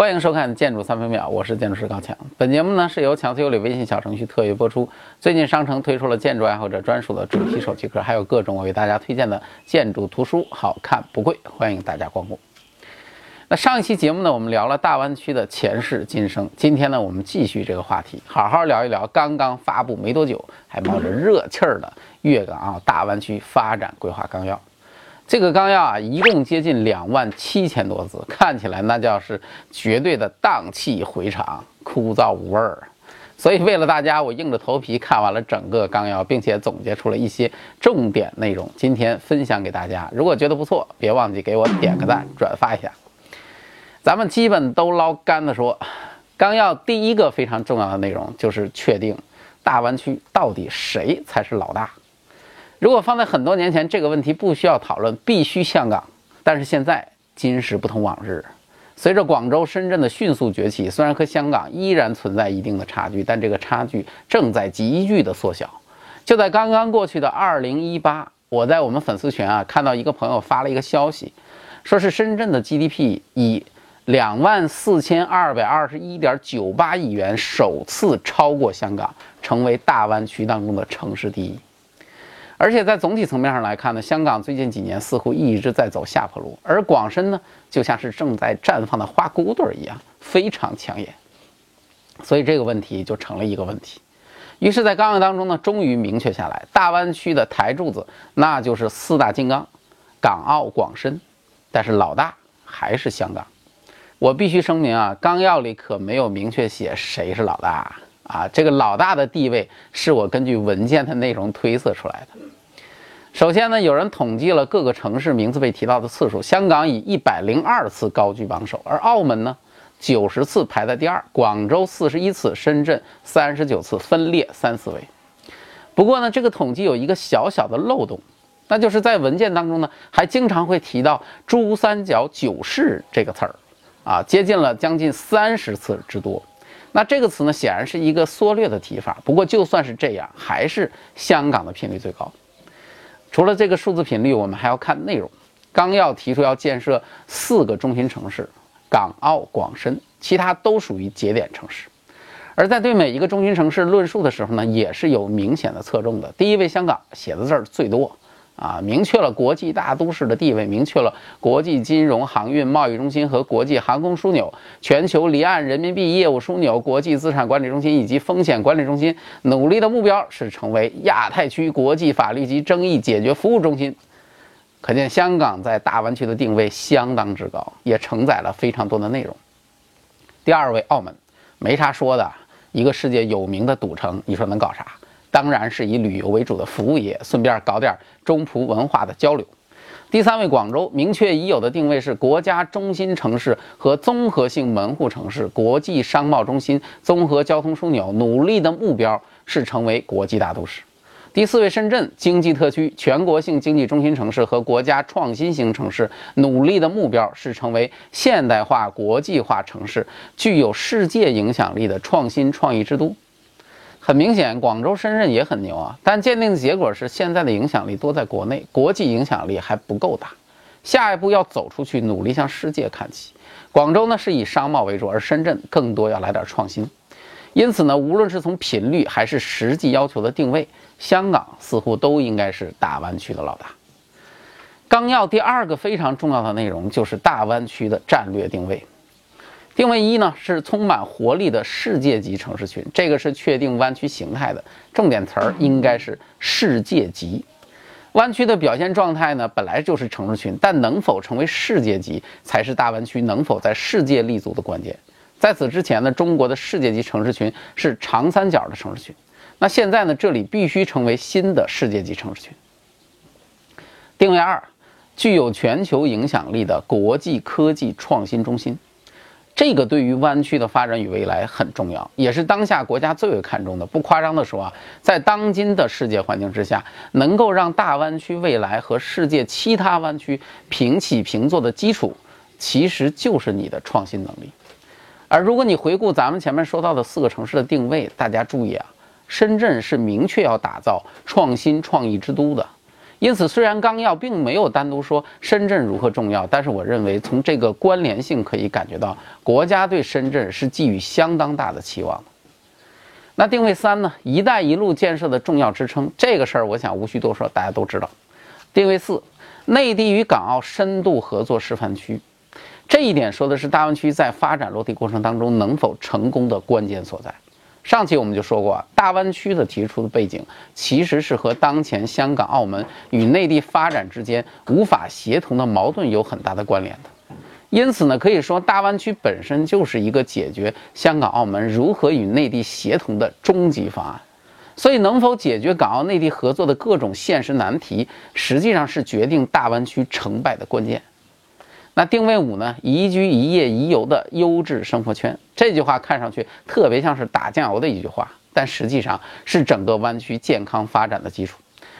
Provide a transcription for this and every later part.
欢迎收看《建筑三分秒》，我是建筑师高强。本节目呢是由强词有理微信小程序特约播出。最近商城推出了建筑爱好者专属的主题手机壳，还有各种我为大家推荐的建筑图书，好看不贵，欢迎大家光顾。那上一期节目呢，我们聊了大湾区的前世今生。今天呢，我们继续这个话题，好好聊一聊刚刚发布没多久，还冒着热气儿的粤港澳大湾区发展规划纲要。这个纲要啊，一共接近两万七千多字，看起来那叫是绝对的荡气回肠、枯燥无味儿。所以为了大家，我硬着头皮看完了整个纲要，并且总结出了一些重点内容，今天分享给大家。如果觉得不错，别忘记给我点个赞、转发一下。咱们基本都捞干的说，纲要第一个非常重要的内容就是确定大湾区到底谁才是老大。如果放在很多年前，这个问题不需要讨论，必须香港。但是现在今时不同往日，随着广州、深圳的迅速崛起，虽然和香港依然存在一定的差距，但这个差距正在急剧的缩小。就在刚刚过去的二零一八，我在我们粉丝群啊看到一个朋友发了一个消息，说是深圳的 GDP 以两万四千二百二十一点九八亿元首次超过香港，成为大湾区当中的城市第一。而且在总体层面上来看呢，香港最近几年似乎一直在走下坡路，而广深呢，就像是正在绽放的花骨朵一样，非常抢眼。所以这个问题就成了一个问题。于是，在纲要当中呢，终于明确下来，大湾区的台柱子那就是四大金刚，港澳广深，但是老大还是香港。我必须声明啊，纲要里可没有明确写谁是老大啊，这个老大的地位是我根据文件的内容推测出来的。首先呢，有人统计了各个城市名字被提到的次数，香港以一百零二次高居榜首，而澳门呢，九十次排在第二，广州四十一次，深圳三十九次，分列三四位。不过呢，这个统计有一个小小的漏洞，那就是在文件当中呢，还经常会提到“珠三角九市”这个词儿，啊，接近了将近三十次之多。那这个词呢，显然是一个缩略的提法。不过就算是这样，还是香港的频率最高。除了这个数字频率，我们还要看内容。纲要提出要建设四个中心城市，港澳广深，其他都属于节点城市。而在对每一个中心城市论述的时候呢，也是有明显的侧重的。第一位香港写的字儿最多。啊，明确了国际大都市的地位，明确了国际金融、航运、贸易中心和国际航空枢纽、全球离岸人民币业务枢纽、国际资产管理中心以及风险管理中心。努力的目标是成为亚太区国际法律及争议解决服务中心。可见香港在大湾区的定位相当之高，也承载了非常多的内容。第二位，澳门，没啥说的，一个世界有名的赌城，你说能搞啥？当然是以旅游为主的服务业，顺便搞点中葡文化的交流。第三位，广州明确已有的定位是国家中心城市和综合性门户城市，国际商贸中心、综合交通枢纽，努力的目标是成为国际大都市。第四位，深圳经济特区、全国性经济中心城市和国家创新型城市，努力的目标是成为现代化国际化城市，具有世界影响力的创新创意之都。很明显，广州、深圳也很牛啊，但鉴定的结果是，现在的影响力多在国内，国际影响力还不够大。下一步要走出去，努力向世界看齐。广州呢是以商贸为主，而深圳更多要来点创新。因此呢，无论是从频率还是实际要求的定位，香港似乎都应该是大湾区的老大。纲要第二个非常重要的内容就是大湾区的战略定位。定位一呢是充满活力的世界级城市群，这个是确定湾区形态的重点词儿，应该是世界级。湾区的表现状态呢本来就是城市群，但能否成为世界级，才是大湾区能否在世界立足的关键。在此之前呢，中国的世界级城市群是长三角的城市群，那现在呢，这里必须成为新的世界级城市群。定位二，具有全球影响力的国际科技创新中心。这个对于湾区的发展与未来很重要，也是当下国家最为看重的。不夸张的说啊，在当今的世界环境之下，能够让大湾区未来和世界其他湾区平起平坐的基础，其实就是你的创新能力。而如果你回顾咱们前面说到的四个城市的定位，大家注意啊，深圳是明确要打造创新创意之都的，因此，虽然纲要并没有单独说深圳如何重要，但是我认为从这个关联性可以感觉到，国家对深圳是寄予相当大的期望的。那定位三呢？“一带一路”建设的重要支撑，这个事儿我想无需多说，大家都知道。定位四，内地与港澳深度合作示范区，这一点说的是大湾区在发展落地过程当中能否成功的关键所在。上期我们就说过，大湾区的提出的背景其实是和当前香港、澳门与内地发展之间无法协同的矛盾有很大的关联的。因此呢，可以说大湾区本身就是一个解决香港、澳门如何与内地协同的终极方案。所以，能否解决港澳内地合作的各种现实难题，实际上是决定大湾区成败的关键。那定位五呢？宜居宜业宜游的优质生活圈，这句话看上去特别像是打酱油的一句话，但实际上是整个湾区健康发展的基础。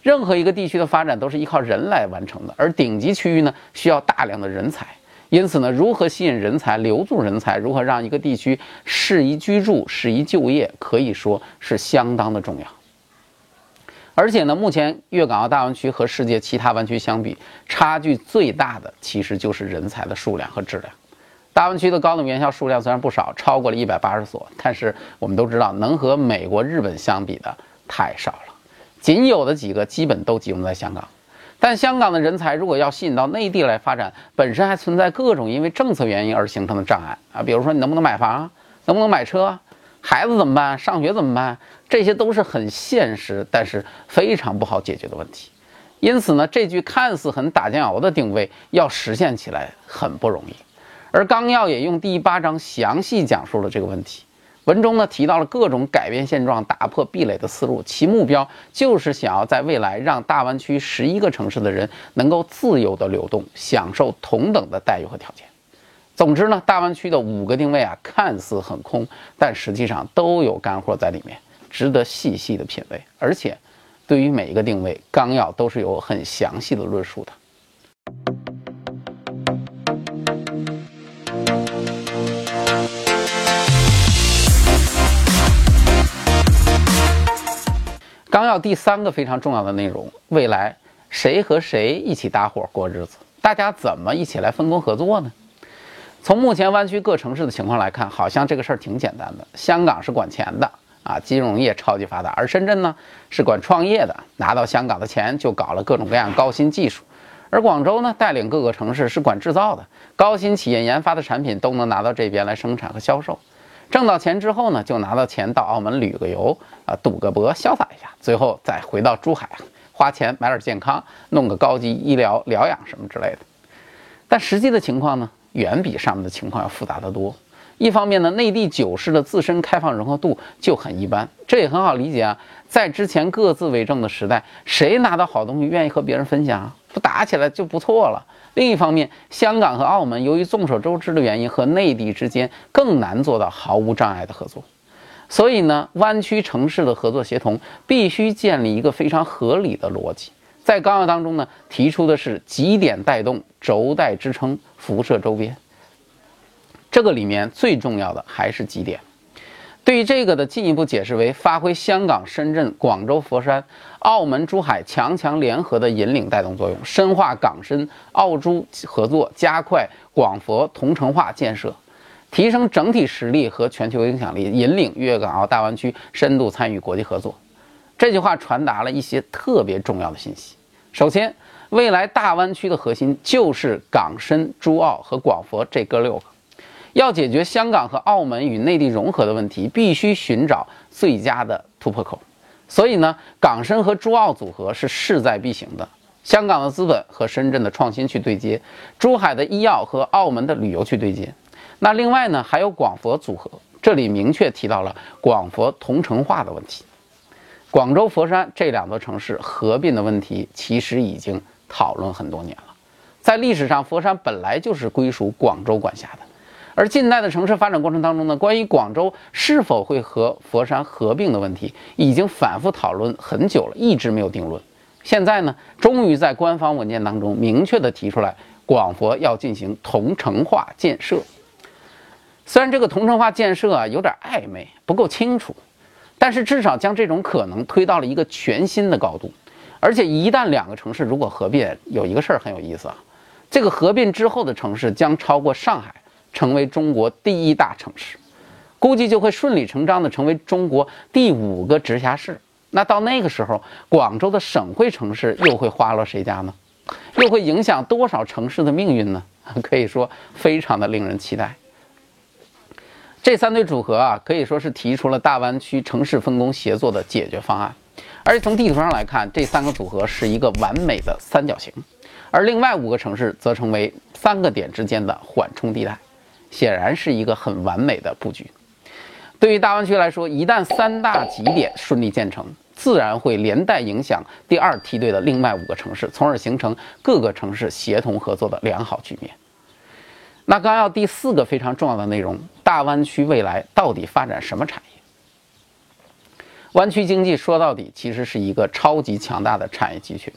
任何一个地区的发展都是依靠人来完成的，而顶级区域呢，需要大量的人才。因此呢，如何吸引人才、留住人才，如何让一个地区适宜居住、适宜就业，可以说是相当的重要。而且呢，目前粤港澳大湾区和世界其他湾区相比，差距最大的其实就是人才的数量和质量。大湾区的高等院校数量虽然不少，超过了一百八十所，但是我们都知道，能和美国、日本相比的太少了。仅有的几个基本都集中在香港。但香港的人才如果要吸引到内地来发展，本身还存在各种因为政策原因而形成的障碍啊，比如说你能不能买房，能不能买车？孩子怎么办？上学怎么办？这些都是很现实，但是非常不好解决的问题。因此呢，这句看似很打酱油的定位，要实现起来很不容易。而纲要也用第八章详细讲述了这个问题。文中呢提到了各种改变现状、打破壁垒的思路，其目标就是想要在未来让大湾区十一个城市的人能够自由的流动，享受同等的待遇和条件。总之呢，大湾区的五个定位啊，看似很空，但实际上都有干货在里面，值得细细的品味。而且，对于每一个定位，纲要都是有很详细的论述的。纲要第三个非常重要的内容，未来谁和谁一起搭伙过日子？大家怎么一起来分工合作呢？从目前湾区各城市的情况来看，好像这个事儿挺简单的。香港是管钱的啊，金融业超级发达；而深圳呢是管创业的，拿到香港的钱就搞了各种各样高新技术；而广州呢带领各个城市是管制造的，高新企业研发的产品都能拿到这边来生产和销售。挣到钱之后呢，就拿到钱到澳门旅个游啊，赌个博，潇洒一下，最后再回到珠海花钱买点健康，弄个高级医疗疗养什么之类的。但实际的情况呢？远比上面的情况要复杂得多。一方面呢，内地九市的自身开放融合度就很一般，这也很好理解啊。在之前各自为政的时代，谁拿到好东西愿意和别人分享？不打起来就不错了。另一方面，香港和澳门由于众所周知的原因，和内地之间更难做到毫无障碍的合作。所以呢，湾区城市的合作协同必须建立一个非常合理的逻辑。在纲要当中呢，提出的是极点带动、轴带支撑、辐射周边。这个里面最重要的还是极点。对于这个的进一步解释为，发挥香港、深圳、广州、佛山、澳门、珠海强强联合的引领带动作用，深化港深澳珠合作，加快广佛同城化建设，提升整体实力和全球影响力，引领粤港澳大湾区深度参与国际合作。这句话传达了一些特别重要的信息。首先，未来大湾区的核心就是港深珠澳和广佛这哥六个。要解决香港和澳门与内地融合的问题，必须寻找最佳的突破口。所以呢，港深和珠澳组合是势在必行的。香港的资本和深圳的创新去对接，珠海的医药和澳门的旅游去对接。那另外呢，还有广佛组合，这里明确提到了广佛同城化的问题。广州、佛山这两座城市合并的问题，其实已经讨论很多年了。在历史上，佛山本来就是归属广州管辖的，而近代的城市发展过程当中呢，关于广州是否会和佛山合并的问题，已经反复讨论很久了，一直没有定论。现在呢，终于在官方文件当中明确的提出来，广佛要进行同城化建设。虽然这个同城化建设啊有点暧昧，不够清楚。但是至少将这种可能推到了一个全新的高度，而且一旦两个城市如果合并，有一个事儿很有意思啊，这个合并之后的城市将超过上海，成为中国第一大城市，估计就会顺理成章的成为中国第五个直辖市。那到那个时候，广州的省会城市又会花落谁家呢？又会影响多少城市的命运呢？可以说非常的令人期待。这三对组合啊，可以说是提出了大湾区城市分工协作的解决方案。而且从地图上来看，这三个组合是一个完美的三角形，而另外五个城市则成为三个点之间的缓冲地带，显然是一个很完美的布局。对于大湾区来说，一旦三大极点顺利建成，自然会连带影响第二梯队的另外五个城市，从而形成各个城市协同合作的良好局面。那纲要第四个非常重要的内容，大湾区未来到底发展什么产业？湾区经济说到底其实是一个超级强大的产业集群，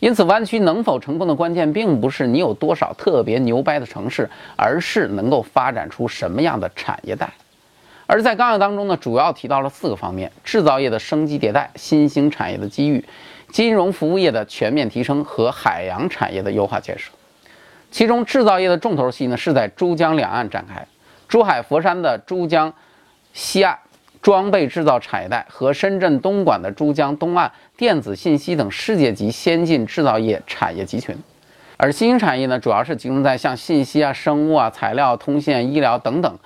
因此湾区能否成功的关键，并不是你有多少特别牛掰的城市，而是能够发展出什么样的产业带。而在纲要当中呢，主要提到了四个方面：制造业的升级迭代、新兴产业的机遇、金融服务业的全面提升和海洋产业的优化建设。其中，制造业的重头戏呢是在珠江两岸展开，珠海、佛山的珠江西岸装备制造产业带和深圳、东莞的珠江东岸电子信息等世界级先进制造业产业集群。而新兴产业呢，主要是集中在像信息啊、生物啊、材料、通信、医疗等等。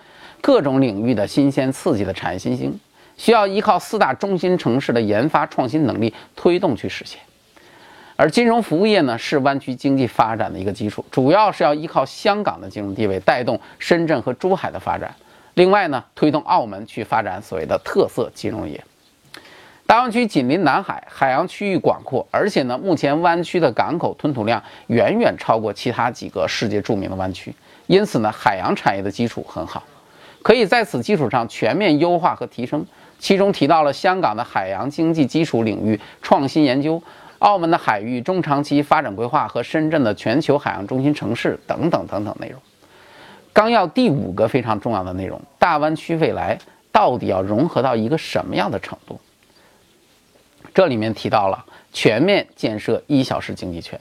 各种领域的新鲜刺激的产业新兴，需要依靠四大中心城市的研发创新能力推动去实现。而金融服务业呢，是湾区经济发展的一个基础，主要是要依靠香港的金融地位带动深圳和珠海的发展。另外呢，推动澳门去发展所谓的特色金融业。大湾区紧邻南海，海洋区域广阔，而且呢，目前湾区的港口吞吐量远远超过其他几个世界著名的湾区，因此呢，海洋产业的基础很好。可以在此基础上全面优化和提升，其中提到了香港的海洋经济基础领域创新研究、澳门的海域中长期发展规划和深圳的全球海洋中心城市等等等等内容。纲要第五个非常重要的内容：大湾区未来到底要融合到一个什么样的程度？这里面提到了全面建设一小时经济圈。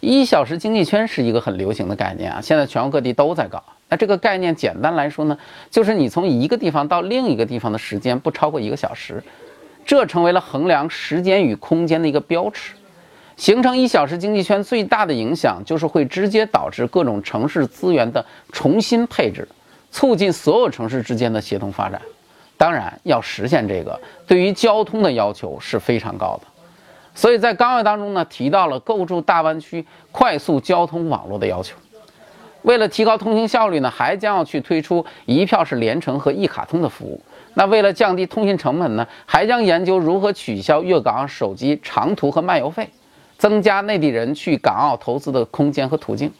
一小时经济圈是一个很流行的概念啊，现在全国各地都在搞。那这个概念简单来说呢，就是你从一个地方到另一个地方的时间不超过一个小时，这成为了衡量时间与空间的一个标尺。形成一小时经济圈最大的影响就是会直接导致各种城市资源的重新配置，促进所有城市之间的协同发展。当然，要实现这个，对于交通的要求是非常高的。所以在纲要当中呢，提到了构筑大湾区快速交通网络的要求。为了提高通行效率呢，还将要去推出一票式连城和一卡通的服务。那为了降低通信成本呢，还将研究如何取消粤港澳手机长途和漫游费，增加内地人去港澳投资的空间和途径。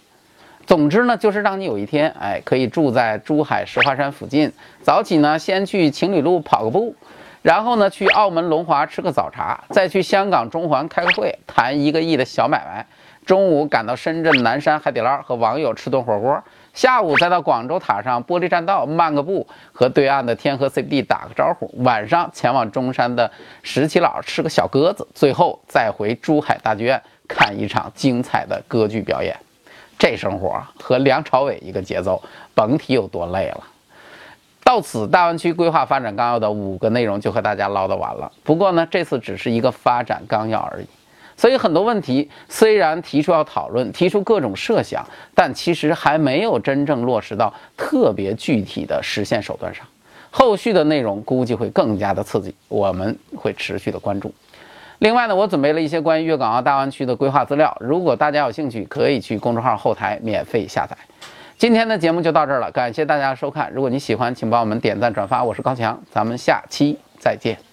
总之呢，就是让你有一天，哎，可以住在珠海石花山附近，早起呢先去情侣路跑个步，然后呢去澳门龙华吃个早茶，再去香港中环开个会，谈一个亿的小买卖。中午赶到深圳南山海底捞和网友吃顿火锅，下午再到广州塔上玻璃栈道漫个步，和对岸的天河 CBD 打个招呼，晚上前往中山的石岐佬吃个小鸽子，最后再回珠海大剧院看一场精彩的歌剧表演。这生活和梁朝伟一个节奏，甭提有多累了。到此，大湾区规划发展纲要的五个内容就和大家唠叨完了。不过呢，这次只是一个发展纲要而已。所以很多问题虽然提出要讨论，提出各种设想，但其实还没有真正落实到特别具体的实现手段上。后续的内容估计会更加的刺激，我们会持续的关注。另外呢，我准备了一些关于粤港澳大湾区的规划资料，如果大家有兴趣，可以去公众号后台免费下载。今天的节目就到这儿了，感谢大家收看。如果你喜欢，请帮我们点赞转发。我是高强，咱们下期再见。